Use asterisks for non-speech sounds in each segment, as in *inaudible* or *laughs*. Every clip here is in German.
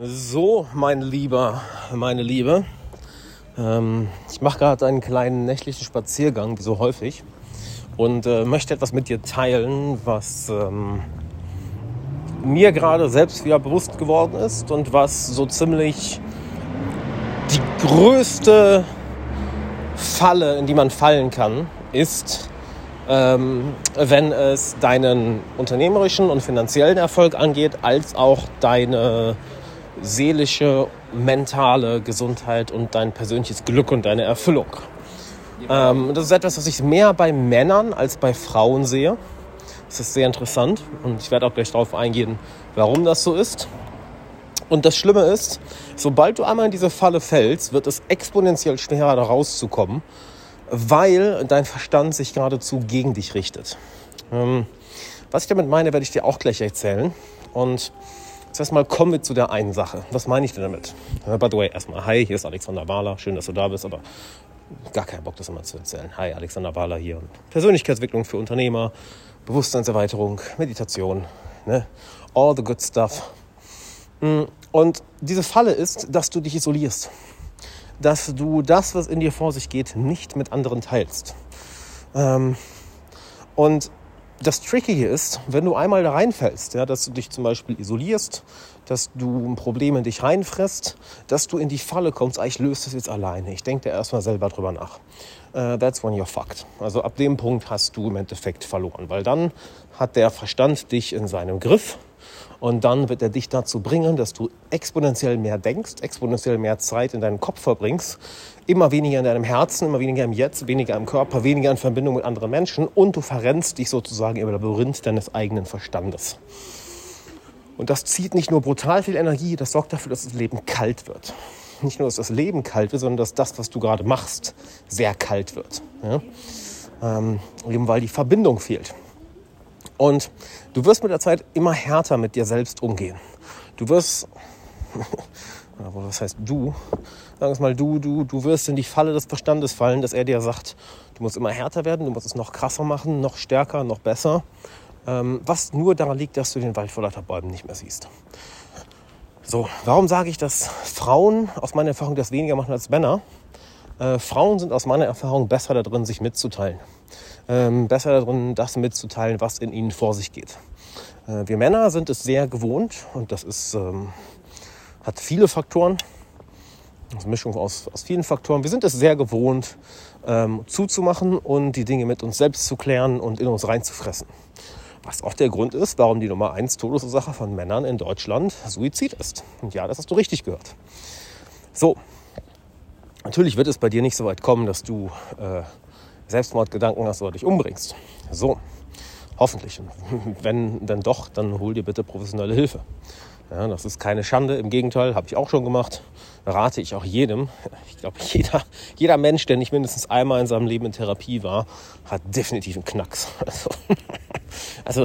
So, mein Lieber, meine Liebe. Ähm, ich mache gerade einen kleinen nächtlichen Spaziergang, wie so häufig, und äh, möchte etwas mit dir teilen, was ähm, mir gerade selbst wieder bewusst geworden ist und was so ziemlich die größte Falle, in die man fallen kann, ist, ähm, wenn es deinen unternehmerischen und finanziellen Erfolg angeht, als auch deine seelische, mentale Gesundheit und dein persönliches Glück und deine Erfüllung. Ähm, das ist etwas, was ich mehr bei Männern als bei Frauen sehe. Das ist sehr interessant und ich werde auch gleich darauf eingehen, warum das so ist. Und das Schlimme ist, sobald du einmal in diese Falle fällst, wird es exponentiell schwerer, da rauszukommen, weil dein Verstand sich geradezu gegen dich richtet. Ähm, was ich damit meine, werde ich dir auch gleich erzählen. Und Zuerst mal kommen wir zu der einen Sache. Was meine ich denn damit? Uh, by the way, erstmal, hi, hier ist Alexander Wahler. Schön, dass du da bist, aber gar keinen Bock, das immer zu erzählen. Hi, Alexander Wahler hier. Persönlichkeitsentwicklung für Unternehmer, Bewusstseinserweiterung, Meditation, ne? all the good stuff. Mm, und diese Falle ist, dass du dich isolierst. Dass du das, was in dir vor sich geht, nicht mit anderen teilst. Ähm, und das Trickige ist, wenn du einmal da reinfällst, ja, dass du dich zum Beispiel isolierst, dass du ein Problem in dich reinfrisst, dass du in die Falle kommst, ah, ich löse das jetzt alleine. Ich denke da erstmal selber drüber nach. Uh, that's when you're fucked. Also ab dem Punkt hast du im Endeffekt verloren, weil dann hat der Verstand dich in seinem Griff und dann wird er dich dazu bringen, dass du exponentiell mehr denkst, exponentiell mehr Zeit in deinem Kopf verbringst, immer weniger in deinem Herzen, immer weniger im Jetzt, weniger im Körper, weniger in Verbindung mit anderen Menschen und du verrennst dich sozusagen im Labyrinth deines eigenen Verstandes. Und das zieht nicht nur brutal viel Energie, das sorgt dafür, dass das Leben kalt wird. Nicht nur, dass das Leben kalt wird, sondern dass das, was du gerade machst, sehr kalt wird. Ja? Ähm, eben weil die Verbindung fehlt. Und du wirst mit der Zeit immer härter mit dir selbst umgehen. Du wirst, *laughs* was heißt du? Sagen wir mal, du, du, du wirst in die Falle des Verstandes fallen, dass er dir sagt, du musst immer härter werden, du musst es noch krasser machen, noch stärker, noch besser. Ähm, was nur daran liegt, dass du den Wald vor lauter Bäumen nicht mehr siehst. So, warum sage ich, dass Frauen aus meiner Erfahrung das weniger machen als Männer? Äh, Frauen sind aus meiner Erfahrung besser darin, sich mitzuteilen ähm, besser darin, das mitzuteilen, was in ihnen vor sich geht. Äh, wir Männer sind es sehr gewohnt und das ist, ähm, hat viele Faktoren, eine Mischung aus, aus vielen Faktoren. Wir sind es sehr gewohnt, ähm, zuzumachen und die Dinge mit uns selbst zu klären und in uns reinzufressen. Was auch der Grund ist, warum die Nummer 1 Todesursache von Männern in Deutschland Suizid ist. Und ja, das hast du richtig gehört. So, natürlich wird es bei dir nicht so weit kommen, dass du äh, Selbstmordgedanken hast oder dich umbringst. So, hoffentlich. *laughs* Wenn dann doch, dann hol dir bitte professionelle Hilfe. Ja, das ist keine Schande, im Gegenteil, habe ich auch schon gemacht. Rate ich auch jedem. *laughs* Ich glaube, jeder, jeder Mensch, der nicht mindestens einmal in seinem Leben in Therapie war, hat definitiv einen Knacks. *laughs* Also, also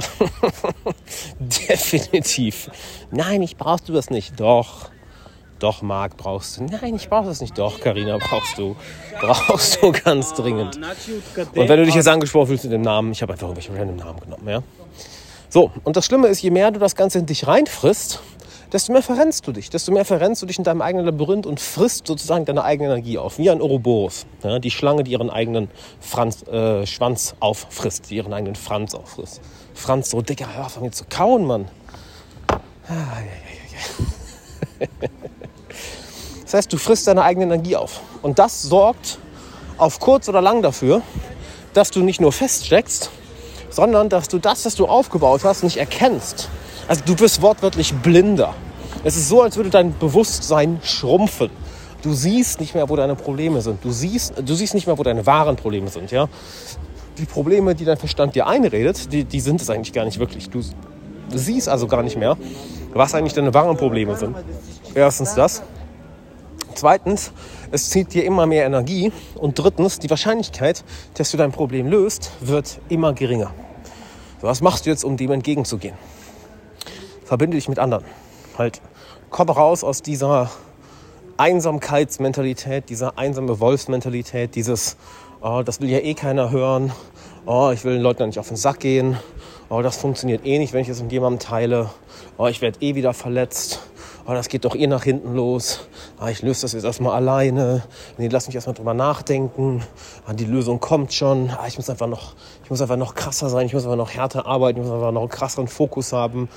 definitiv. Nein, ich brauchst du das nicht. Doch. Doch, Marc, brauchst du. Nein, ich brauche das nicht. Doch, Karina, brauchst du. Brauchst du ganz dringend. Und wenn du dich jetzt angesprochen fühlst mit dem Namen, ich habe einfach irgendwelche random Namen genommen, ja. So, und das Schlimme ist, je mehr du das Ganze in dich reinfrisst, desto mehr verrennst du dich. Desto mehr verrennst du dich in deinem eigenen Labyrinth und frisst sozusagen deine eigene Energie auf. Wie ein Ouroboros. Ja, die Schlange, die ihren eigenen Franz, äh, Schwanz auffrisst, die ihren eigenen Franz auffrisst. Franz, so dicker, hör auf, mir zu kauen, Mann. Ah, ja, ja, ja. *laughs* Das heißt, du frisst deine eigene Energie auf. Und das sorgt auf kurz oder lang dafür, dass du nicht nur feststeckst, sondern dass du das, was du aufgebaut hast, nicht erkennst. Also du wirst wortwörtlich blinder. Es ist so, als würde dein Bewusstsein schrumpfen. Du siehst nicht mehr, wo deine Probleme sind. Du siehst, du siehst nicht mehr, wo deine wahren Probleme sind. Ja? Die Probleme, die dein Verstand dir einredet, die, die sind es eigentlich gar nicht wirklich. Du siehst also gar nicht mehr, was eigentlich deine wahren Probleme sind. Erstens das. Zweitens, es zieht dir immer mehr Energie. Und drittens, die Wahrscheinlichkeit, dass du dein Problem löst, wird immer geringer. Was machst du jetzt, um dem entgegenzugehen? Verbinde dich mit anderen. Halt, komm raus aus dieser Einsamkeitsmentalität, dieser einsame Wolfsmentalität, dieses, oh, das will ja eh keiner hören, oh, ich will den Leuten nicht auf den Sack gehen, oh, das funktioniert eh nicht, wenn ich es mit jemandem teile, oh, ich werde eh wieder verletzt, oh, das geht doch eh nach hinten los. Ah, ich löse das jetzt erstmal alleine. Nee, lass mich erstmal drüber nachdenken. Ah, die Lösung kommt schon. Ah, ich muss einfach noch, ich muss einfach noch krasser sein. Ich muss einfach noch härter arbeiten. Ich muss einfach noch einen krasseren Fokus haben.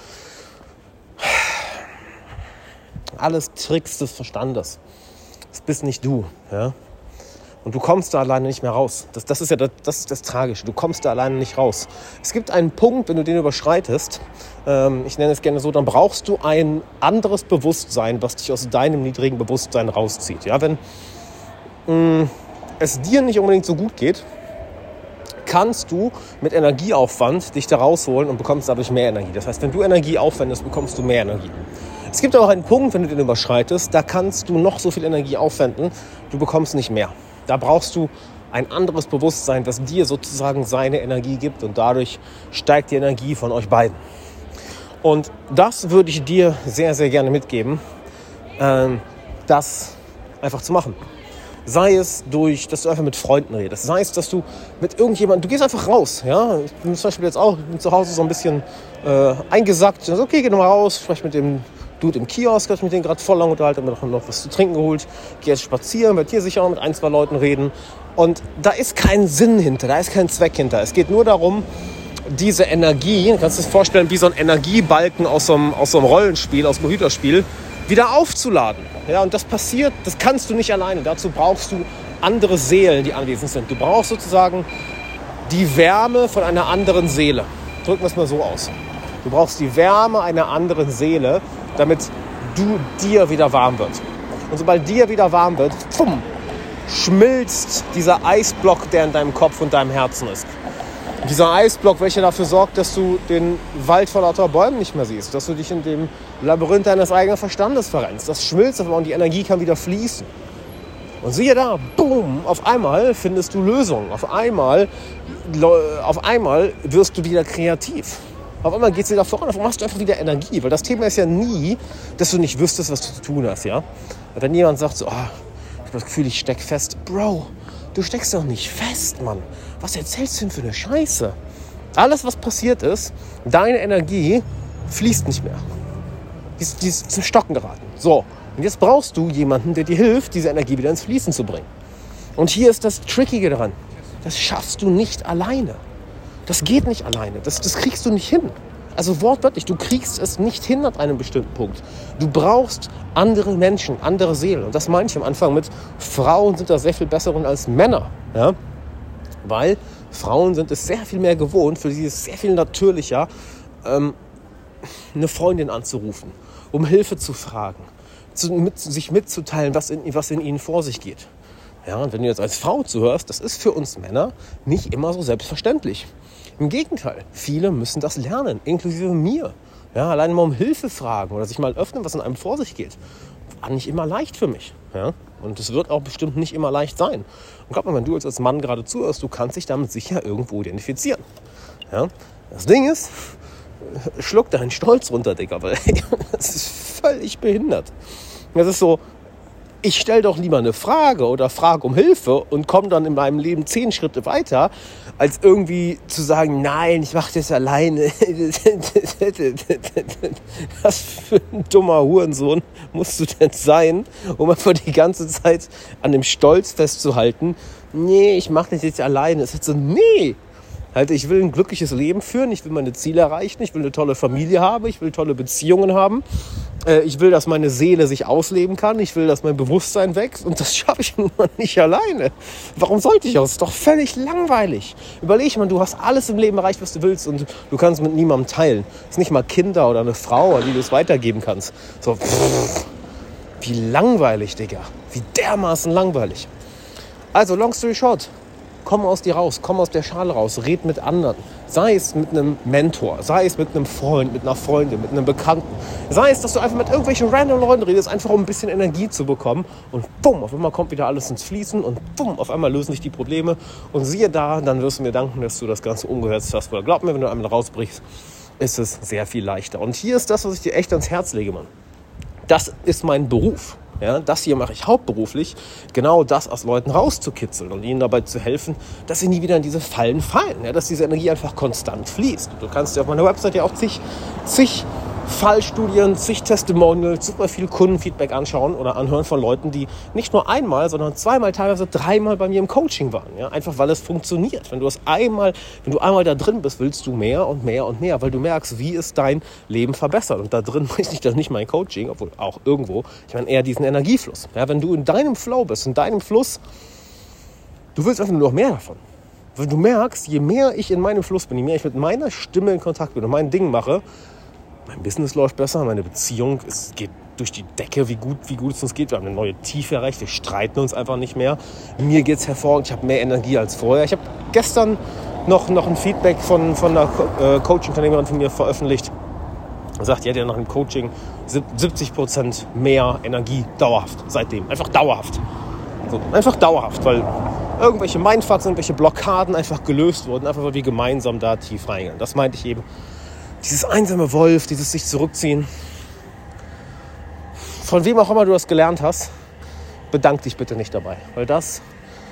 Alles Tricks des Verstandes. Das bist nicht du. Ja? Und du kommst da alleine nicht mehr raus. Das, das, ist ja das, das, ist das Tragische. Du kommst da alleine nicht raus. Es gibt einen Punkt, wenn du den überschreitest, ähm, ich nenne es gerne so, dann brauchst du ein anderes Bewusstsein, was dich aus deinem niedrigen Bewusstsein rauszieht. Ja, wenn mh, mm, es dir nicht unbedingt so gut geht, kannst du mit Energieaufwand dich da rausholen und bekommst dadurch mehr Energie. Das heißt, wenn du Energie aufwendest, bekommst du mehr Energie. Es gibt aber auch einen Punkt, wenn du den überschreitest, da kannst du noch so viel Energie aufwenden, du bekommst nicht mehr. Da brauchst du ein anderes Bewusstsein, das dir sozusagen seine Energie gibt und dadurch steigt die Energie von euch beiden. Und das würde ich dir sehr, sehr gerne mitgeben, ähm, das einfach zu machen. Sei es durch, dass du einfach mit Freunden redest. Sei es, dass du mit irgendjemandem, du gehst einfach raus. Ja? Ich bin zum Beispiel jetzt auch zu Hause so ein bisschen äh, eingesackt. Also, okay, geh nochmal raus, sprech mit dem Dude im Kiosk, habe ich mit denen gerade voll lang unterhalten, habe mir noch was zu trinken geholt. Gehe jetzt spazieren, werde hier sicher auch mit ein, zwei Leuten reden. Und da ist kein Sinn hinter, da ist kein Zweck hinter. Es geht nur darum, diese Energie, kannst du dir vorstellen, wie so ein Energiebalken aus so einem, aus so einem Rollenspiel, aus einem Computerspiel, wieder aufzuladen. Ja, und das passiert, das kannst du nicht alleine. Dazu brauchst du andere Seelen, die anwesend sind. Du brauchst sozusagen die Wärme von einer anderen Seele. Drücken wir es mal so aus. Du brauchst die Wärme einer anderen Seele, damit du dir wieder warm wird. Und sobald dir wieder warm wird, pfumm, schmilzt dieser Eisblock, der in deinem Kopf und deinem Herzen ist. Und dieser Eisblock, welcher dafür sorgt, dass du den Wald vor lauter Bäumen nicht mehr siehst, dass du dich in dem Labyrinth deines eigenen Verstandes verrennst. Das schmilzt auf und die Energie kann wieder fließen. Und siehe da, boom, auf einmal findest du Lösungen. Auf einmal, auf einmal wirst du wieder kreativ. Auf einmal geht es da voran, auf einmal hast du einfach wieder Energie. Weil das Thema ist ja nie, dass du nicht wüsstest, was du zu tun hast. Ja? Wenn jemand sagt so, oh, ich habe das Gefühl, ich steck fest. Bro, du steckst doch nicht fest, Mann. Was erzählst du denn für eine Scheiße? Alles, was passiert ist, deine Energie fließt nicht mehr. Die ist, die ist zum Stocken geraten. So, und jetzt brauchst du jemanden, der dir hilft, diese Energie wieder ins Fließen zu bringen. Und hier ist das Trickige daran. Das schaffst du nicht alleine. Das geht nicht alleine. Das, das kriegst du nicht hin. Also wortwörtlich, du kriegst es nicht hin an einem bestimmten Punkt. Du brauchst andere Menschen, andere Seelen. Und das meine ich am Anfang mit, Frauen sind da sehr viel besseren als Männer. Ja? Weil Frauen sind es sehr viel mehr gewohnt, für sie ist es sehr viel natürlicher, ähm, eine Freundin anzurufen, um Hilfe zu fragen, zu, mit, sich mitzuteilen, was in, was in ihnen vor sich geht. Ja, und wenn du jetzt als Frau zuhörst, das ist für uns Männer nicht immer so selbstverständlich. Im Gegenteil, viele müssen das lernen, inklusive mir. Ja, allein mal um Hilfe fragen oder sich mal öffnen, was in einem vor sich geht. War nicht immer leicht für mich. Ja? Und es wird auch bestimmt nicht immer leicht sein. Und glaub mir, wenn du als Mann gerade zuhörst, du kannst dich damit sicher irgendwo identifizieren. Ja? Das Ding ist, schluck deinen Stolz runter, Digga, weil *laughs* das ist völlig behindert. Das ist so, ich stelle doch lieber eine Frage oder frage um Hilfe und komme dann in meinem Leben zehn Schritte weiter, als irgendwie zu sagen, nein, ich mache das alleine. *laughs* Was für ein dummer Hurensohn musst du denn sein, um einfach die ganze Zeit an dem Stolz festzuhalten, nee, ich mache das jetzt alleine. Es ist so, nee, Halt, ich will ein glückliches Leben führen, ich will meine Ziele erreichen, ich will eine tolle Familie haben, ich will tolle Beziehungen haben, ich will, dass meine Seele sich ausleben kann, ich will, dass mein Bewusstsein wächst und das *laughs* schaffe ich nun mal nicht alleine. Warum sollte ich? Das ist doch völlig langweilig. Überleg mal, du hast alles im Leben erreicht, was du willst und du kannst mit niemandem teilen. Es ist nicht mal Kinder oder eine Frau, an die du es weitergeben kannst. So, pff, wie langweilig, Digga. Wie dermaßen langweilig. Also, long story short, Komm aus dir raus, komm aus der Schale raus, red mit anderen. Sei es mit einem Mentor, sei es mit einem Freund, mit einer Freundin, mit einem Bekannten. Sei es, dass du einfach mit irgendwelchen random Leuten redest, einfach um ein bisschen Energie zu bekommen. Und bumm, auf einmal kommt wieder alles ins Fließen und bumm, auf einmal lösen sich die Probleme. Und siehe da, dann wirst du mir danken, dass du das Ganze umgehört hast. Weil glaub mir, wenn du einmal rausbrichst, ist es sehr viel leichter. Und hier ist das, was ich dir echt ans Herz lege, Mann. Das ist mein Beruf. Ja, das hier mache ich hauptberuflich, genau das aus Leuten rauszukitzeln und ihnen dabei zu helfen, dass sie nie wieder in diese Fallen fallen, ja, dass diese Energie einfach konstant fließt. Du kannst dir auf meiner Website ja auch zig, zig Fallstudien, zig Testimonials, super viel Kundenfeedback anschauen oder anhören von Leuten, die nicht nur einmal, sondern zweimal, teilweise dreimal bei mir im Coaching waren. Ja? Einfach weil es funktioniert. Wenn du es einmal, wenn du einmal da drin bist, willst du mehr und mehr und mehr, weil du merkst, wie es dein Leben verbessert. Und da drin *laughs* weiß ich das nicht mein Coaching, obwohl auch irgendwo. Ich meine eher diesen Energiefluss. Ja? Wenn du in deinem Flow bist, in deinem Fluss, du willst einfach nur noch mehr davon. Weil du merkst, je mehr ich in meinem Fluss bin, je mehr ich mit meiner Stimme in Kontakt bin und mein Ding mache, mein Business läuft besser, meine Beziehung, es geht durch die Decke, wie gut, wie gut es uns geht. Wir haben eine neue Tiefe erreicht, wir streiten uns einfach nicht mehr. Mir geht es hervorragend, ich habe mehr Energie als vorher. Ich habe gestern noch, noch ein Feedback von, von einer äh, Coaching-Unternehmerin von mir veröffentlicht. Er sagt, die hat ja nach dem Coaching 70 Prozent mehr Energie dauerhaft seitdem. Einfach dauerhaft. So, einfach dauerhaft, weil irgendwelche Mindfucks, irgendwelche Blockaden einfach gelöst wurden, einfach weil wir gemeinsam da tief reingehen. Das meinte ich eben dieses einsame Wolf, dieses sich zurückziehen. Von wem auch immer du das gelernt hast, bedank dich bitte nicht dabei, weil das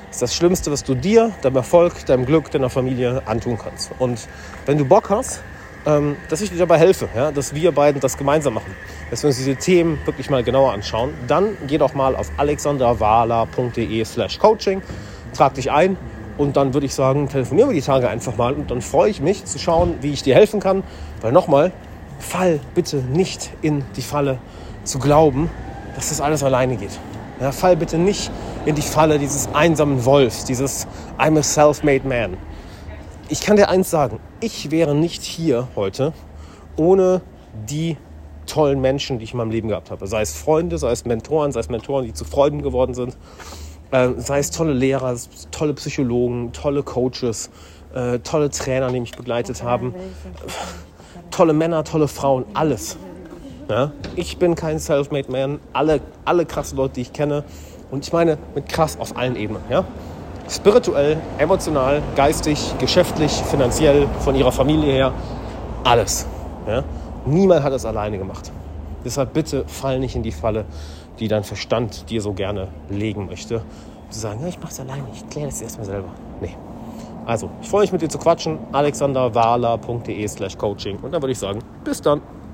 ist das Schlimmste, was du dir, deinem Erfolg, deinem Glück, deiner Familie antun kannst. Und wenn du Bock hast, ähm, dass ich dir dabei helfe, ja, dass wir beiden das gemeinsam machen, dass wir uns diese Themen wirklich mal genauer anschauen, dann geh doch mal auf alexanderwala.de slash coaching, trag dich ein und dann würde ich sagen, telefonieren wir die Tage einfach mal und dann freue ich mich zu schauen, wie ich dir helfen kann. Weil nochmal, fall bitte nicht in die Falle zu glauben, dass das alles alleine geht. Ja, fall bitte nicht in die Falle dieses einsamen Wolfs, dieses I'm a self-made man. Ich kann dir eins sagen, ich wäre nicht hier heute ohne die tollen Menschen, die ich in meinem Leben gehabt habe. Sei es Freunde, sei es Mentoren, sei es Mentoren, die zu Freunden geworden sind sei es tolle Lehrer, tolle Psychologen, tolle Coaches, äh, tolle Trainer, die mich begleitet haben, tolle Männer, tolle Frauen, alles. Ja? Ich bin kein Self-Made Man, alle, alle krasse Leute, die ich kenne. Und ich meine mit krass auf allen Ebenen. Ja? Spirituell, emotional, geistig, geschäftlich, finanziell, von ihrer Familie her, alles. Ja? Niemand hat es alleine gemacht. Deshalb bitte fall nicht in die Falle, die dein Verstand dir so gerne legen möchte. Zu sagen, ja, ich mache es alleine, ich kläre das erstmal selber. Nee. Also, ich freue mich mit dir zu quatschen. alexanderwahler.de slash coaching. Und dann würde ich sagen, bis dann.